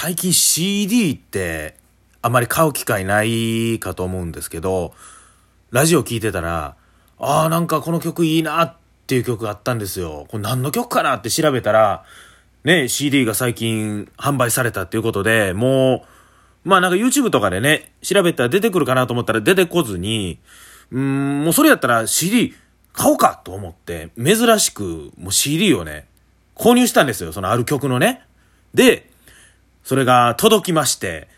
最近 CD ってあまり買う機会ないかと思うんですけど、ラジオ聞いてたら、ああ、なんかこの曲いいなっていう曲があったんですよ。これ何の曲かなって調べたら、ね、CD が最近販売されたっていうことで、もう、まあなんか YouTube とかでね、調べたら出てくるかなと思ったら出てこずに、うん、もうそれやったら CD 買おうかと思って、珍しくもう CD をね、購入したんですよ。そのある曲のね。で、それが届きまして、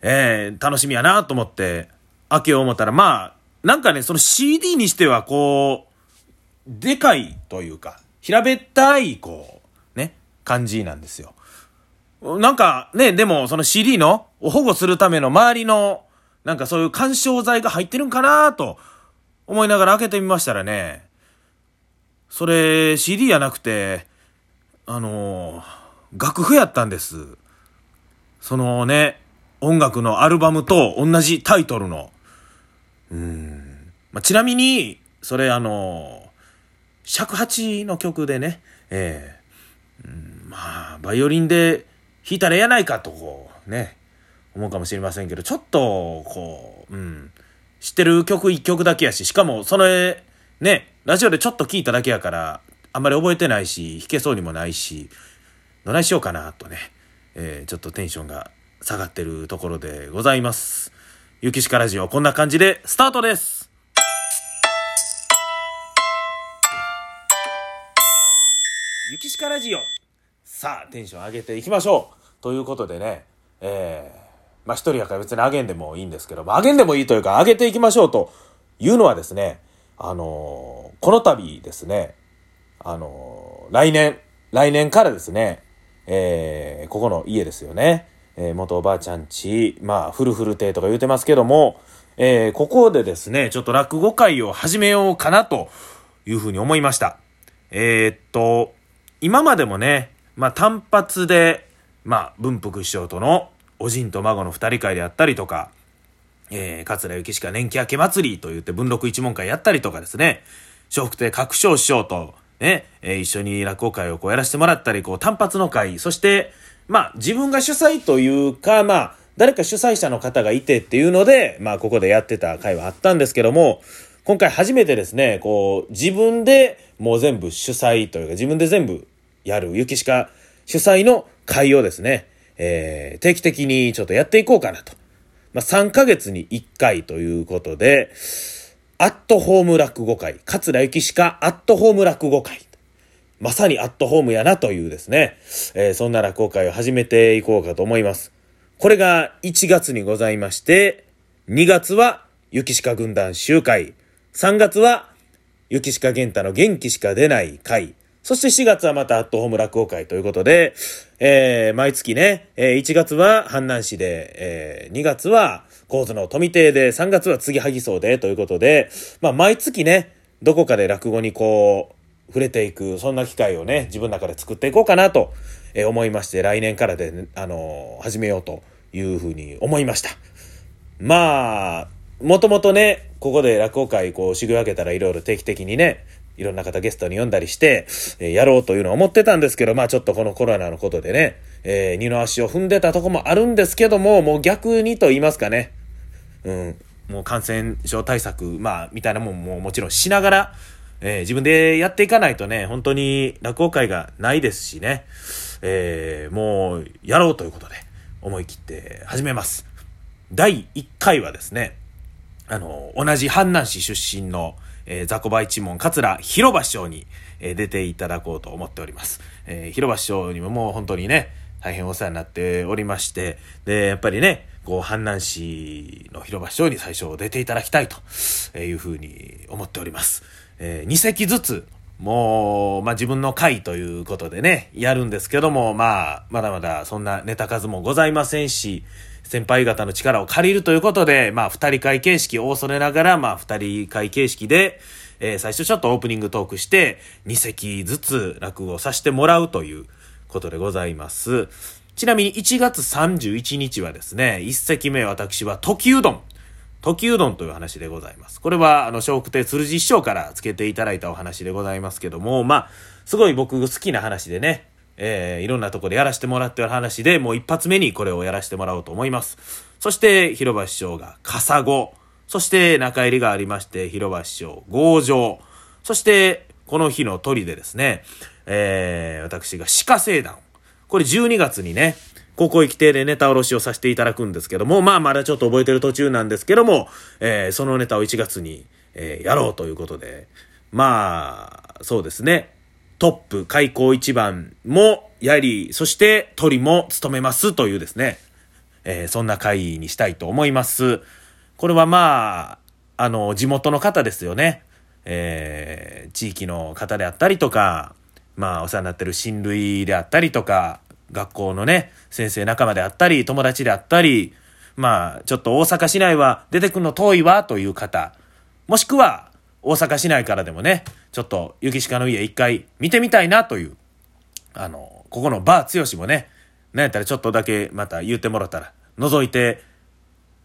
えー、楽しみやなと思って、開けよう思ったら、まあ、なんかね、その CD にしてはこう、でかいというか、平べったい、こう、ね、感じなんですよ。なんかね、でもその CD のを保護するための周りの、なんかそういう干渉剤が入ってるんかなと思いながら開けてみましたらね、それ CD やなくて、あのー、楽譜やったんです。そのね、音楽のアルバムと同じタイトルの。うん。まあ、ちなみに、それあの、尺八の曲でね、ええー、まあ、バイオリンで弾いたらええやないかと、こう、ね、思うかもしれませんけど、ちょっと、こう、うん、知ってる曲一曲だけやし、しかも、それ、ね、ラジオでちょっと聞いただけやから、あんまり覚えてないし、弾けそうにもないし、どないしようかなとね、えー、ちょっとテンションが下がってるところでございます。ゆきしかラジオ、こんな感じでスタートです。ゆきしかラジオ。さあ、テンション上げていきましょう。ということでね、えー、まあ一人やから別に上げんでもいいんですけど、まあ上げんでもいいというか上げていきましょうというのはですね、あのー、この度ですね、あのー、来年、来年からですね、えー、ここの家ですよね。えー、元おばあちゃんち、まあ、フルフル亭とか言うてますけども、えー、ここでですね、ちょっと落語会を始めようかなというふうに思いました。えー、っと、今までもね、まあ、単発で、まあ、文福師匠とのおじんと孫の二人会であったりとか、えー、桂幸しか年季明け祭りと言って文禄一門会やったりとかですね、笑福亭各章師匠と、ね、え、一緒に落語会をこうやらせてもらったり、こう単発の会、そして、まあ自分が主催というか、まあ誰か主催者の方がいてっていうので、まあここでやってた会はあったんですけども、今回初めてですね、こう自分でもう全部主催というか自分で全部やる、ゆきしか主催の会をですね、えー、定期的にちょっとやっていこうかなと。まあ3ヶ月に1回ということで、アットホーム落語会、桂ゆきしかアットホーム落語会。まさにアットホームやなというですね、えー、そんな落語会を始めていこうかと思います。これが1月にございまして、2月は雪鹿軍団集会、3月は雪鹿玄太の元気しか出ない会、そして4月はまたアットホーム落語会ということで、えー、毎月ね、えー、1月は阪南市で、えー、2月は神津の富亭で、3月は次はぎそうでということで、まあ毎月ね、どこかで落語にこう、触れていく、そんな機会をね、自分の中で作っていこうかなと思いまして、来年からで、ね、あの、始めようというふうに思いました。まあ、もともとね、ここで落語会、こう、修行上げたらいろいろ定期的にね、いろんな方ゲストに呼んだりして、えー、やろうというのは思ってたんですけど、まあちょっとこのコロナのことでね、えー、二の足を踏んでたとこもあるんですけども、もう逆にと言いますかね、うん、もう感染症対策、まあ、みたいなもんももちろんしながら、えー、自分でやっていかないとね、本当に落語会がないですしね、えー、もうやろうということで思い切って始めます。第1回はですね、あの、同じ阪南市出身の、えー、雑魚場一門桂広場師匠に、えー、出ていただこうと思っております。えー、広場師匠にももう本当にね、大変お世話になっておりまして、で、やっぱりね、こう、阪南市の広場師匠に最初出ていただきたいというふうに思っております。えー、2席ずつ、もう、まあ、自分の回ということでね、やるんですけども、まあ、まだまだそんなネタ数もございませんし、先輩方の力を借りるということで、まあ、二人会形式を恐れながら、まあ、二人会形式で、えー、最初ちょっとオープニングトークして、2席ずつ落語させてもらうということでございます。ちなみに1月31日はですね、1席目私は時うどん。時うどんという話でございます。これは、あの、笑福亭鶴寺師匠から付けていただいたお話でございますけども、まあ、すごい僕好きな話でね、えー、いろんなとこでやらせてもらってる話で、もう一発目にこれをやらせてもらおうと思います。そして、広場師匠が、カサゴ。そして、中入りがありまして、広場師匠、強情。そして、この日の鳥でですね、えー、私が鹿聖団。これ12月にね、高校行き亭でネタおろしをさせていただくんですけども、まあまだちょっと覚えてる途中なんですけども、えー、そのネタを1月に、えー、やろうということで、まあ、そうですね。トップ、開口一番もやり、そして鳥も務めますというですね、えー、そんな回にしたいと思います。これはまあ、あの、地元の方ですよね。えー、地域の方であったりとか、まあ、お世話になってる親類であったりとか、学校のね、先生仲間であったり、友達であったり、まあ、ちょっと大阪市内は出てくるの遠いわという方、もしくは大阪市内からでもね、ちょっと雪鹿の家一回見てみたいなという、あの、ここのバー剛もね、なんやったらちょっとだけまた言ってもらったら、覗いて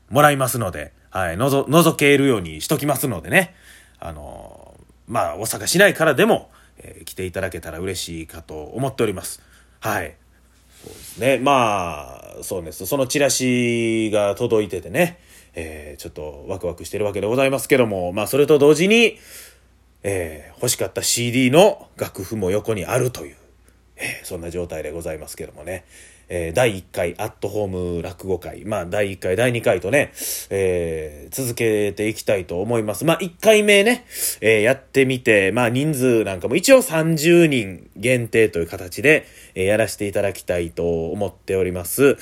もらいますので、はい、のぞ、覗けるようにしときますのでね、あの、まあ、大阪市内からでも、えー、来ていただけたら嬉しいかと思っております。はい。そうですね。まあ、そうです。そのチラシが届いててね、えー、ちょっとワクワクしてるわけでございますけども、まあ、それと同時に、えー、欲しかった CD の楽譜も横にあるという、えー、そんな状態でございますけどもね。えー、第1回アットホーム落語会、まあ、第1回、第2回とね、えー、続けていきたいと思います。まあ、1回目ね、えー、やってみて、まあ、人数なんかも一応30人限定という形で、え、やらせていただきたいと思っております。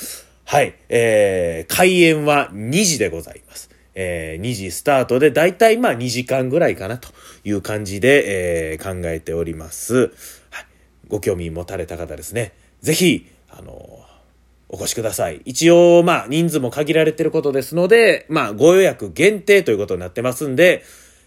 はい、えー、開演は2時でございます。えー、2時スタートで、だいたいまあ2時間ぐらいかなという感じで、えー、考えております。はい。ご興味持たれた方ですね。ぜひ、あの、お越しください。一応、まあ、人数も限られてることですので、まあ、ご予約限定ということになってますんで、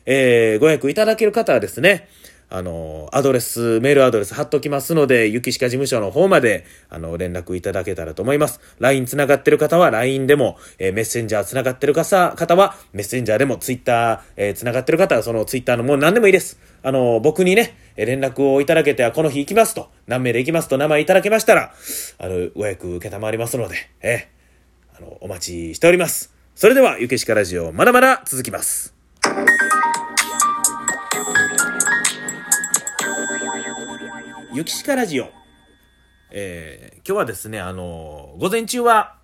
えー、ご予約いただける方はですね、あの、アドレス、メールアドレス貼っときますので、雪鹿事務所の方まで、あの、連絡いただけたらと思います。LINE 繋がってる方は LINE でも、えー、メッセンジャー繋がってる方は、メッセンジャーでも、Twitter、えー、繋がってる方は、その Twitter のもう何でもいいです。あの、僕にね、連絡をいただけては、この日行きますと、何名で行きますと名前いただけましたら、あの、ご予約受けたまわりますので、えー、あの、お待ちしております。それでは、ゆけしかラジオ、まだまだ続きます。ゆきしかラジオ。えー、今日はですね、あのー、午前中は、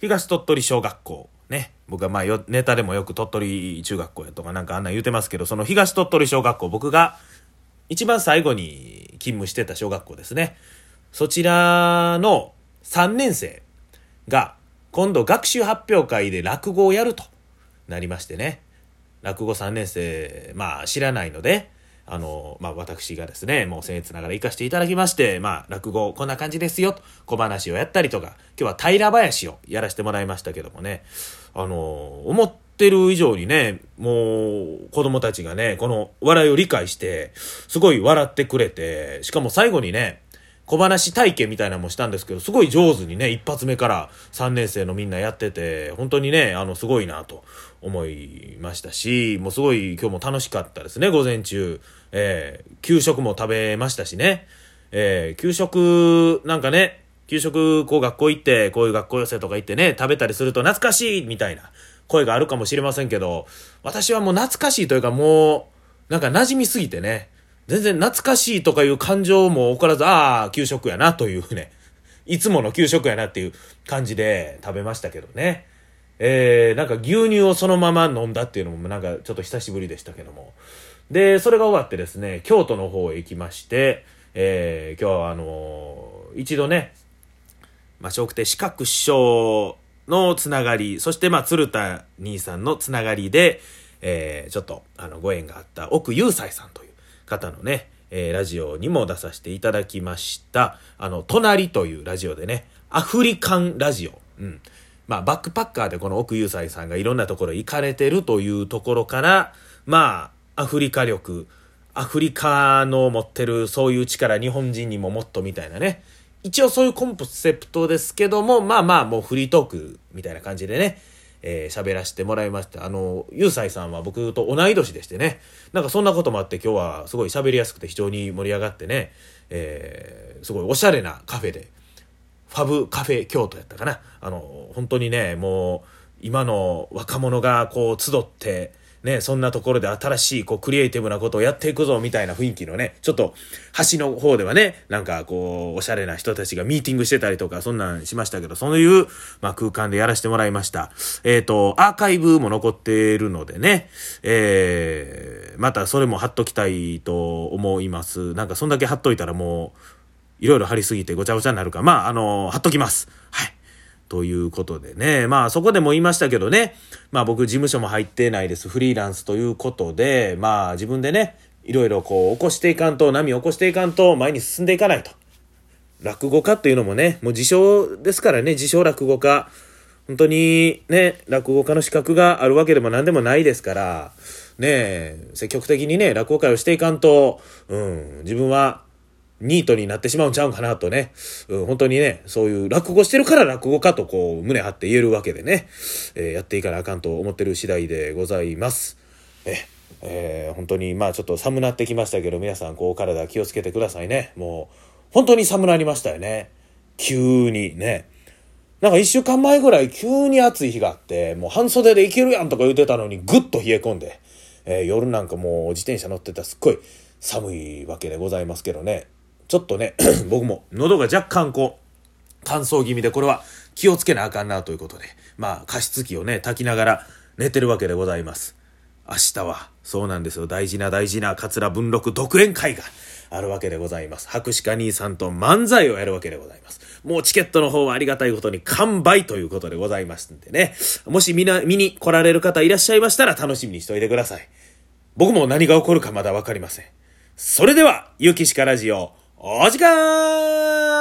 東鳥取小学校。ね。僕はまあよ、ネタでもよく鳥取中学校やとかなんかあんなん言うてますけど、その東鳥取小学校、僕が一番最後に勤務してた小学校ですね。そちらの3年生が、今度学習発表会で落語をやるとなりましてね。落語3年生、まあ知らないので、あの、まあ、私がですね、もう僭越ながら行かせていただきまして、まあ、落語こんな感じですよ、と小話をやったりとか、今日は平林をやらせてもらいましたけどもね、あの、思ってる以上にね、もう、子供たちがね、この笑いを理解して、すごい笑ってくれて、しかも最後にね、小話体験みたいなのもしたんですけど、すごい上手にね、一発目から3年生のみんなやってて、本当にね、あの、すごいなと思いましたし、もうすごい今日も楽しかったですね、午前中。えー、給食も食べましたしね。えー、給食、なんかね、給食、こう学校行って、こういう学校寄せとか行ってね、食べたりすると懐かしいみたいな声があるかもしれませんけど、私はもう懐かしいというかもう、なんか馴染みすぎてね、全然懐かしいとかいう感情も起こらず、ああ、給食やなというね、いつもの給食やなっていう感じで食べましたけどね。えー、なんか牛乳をそのまま飲んだっていうのもなんかちょっと久しぶりでしたけども。で、それが終わってですね、京都の方へ行きまして、えー、今日はあのー、一度ね、まあ、笑福亭四角師匠のつながり、そしてまあ、鶴田兄さんのつながりで、えー、ちょっと、あの、ご縁があった奥雄斎さんという方のね、えー、ラジオにも出させていただきました。あの、隣というラジオでね、アフリカンラジオ。うん。まあ、バックパッカーでこの奥雄斎さんがいろんなところ行かれてるというところから、まあ、アフリカ力、アフリカの持ってるそういう力、日本人にももっとみたいなね。一応そういうコンセプトですけども、まあまあもうフリートークみたいな感じでね、えー、喋らせてもらいました。あの、ゆうさいさんは僕と同い年でしてね、なんかそんなこともあって今日はすごい喋りやすくて非常に盛り上がってね、えー、すごいおしゃれなカフェで、ファブカフェ京都やったかな。あの、本当にね、もう、今の若者がこう集って、ね、そんなところで新しい、こう、クリエイティブなことをやっていくぞ、みたいな雰囲気のね、ちょっと、橋の方ではね、なんか、こう、おしゃれな人たちがミーティングしてたりとか、そんなんしましたけど、そういう、まあ、空間でやらせてもらいました。えっ、ー、と、アーカイブも残っているのでね、えー、またそれも貼っときたいと思います。なんか、そんだけ貼っといたらもう、いろいろ貼りすぎてごちゃごちゃになるか。まあ、あの、貼っときます。はい。ということでね。まあそこでも言いましたけどね。まあ僕事務所も入ってないです。フリーランスということで、まあ自分でね、いろいろこう起こしていかんと、波を起こしていかんと前に進んでいかないと。落語家っていうのもね、もう自称ですからね、自称落語家。本当にね、落語家の資格があるわけでも何でもないですから、ね積極的にね、落語会をしていかんと、うん、自分はニートになってしまうんちゃうんかなとね、うん、本当にね、そういう落語してるから落語かとこう、胸張って言えるわけでね、えー、やっていかなあかんと思ってる次第でございます。え、えー、本当にまあちょっと寒なってきましたけど、皆さんこう体気をつけてくださいね。もう、本当に寒なりましたよね。急にね。なんか一週間前ぐらい急に暑い日があって、もう半袖でいけるやんとか言ってたのにぐっと冷え込んで、えー、夜なんかもう自転車乗ってたらすっごい寒いわけでございますけどね。ちょっとね、僕も喉が若干こう、乾燥気味でこれは気をつけなあかんなということで、まあ加湿器をね、炊きながら寝てるわけでございます。明日は、そうなんですよ、大事な大事な桂文禄独演会があるわけでございます。博士課兄さんと漫才をやるわけでございます。もうチケットの方はありがたいことに完売ということでございますんでね。もしみな、見に来られる方いらっしゃいましたら楽しみにしておいてください。僕も何が起こるかまだわかりません。それでは、ゆきしかラジオ、お時間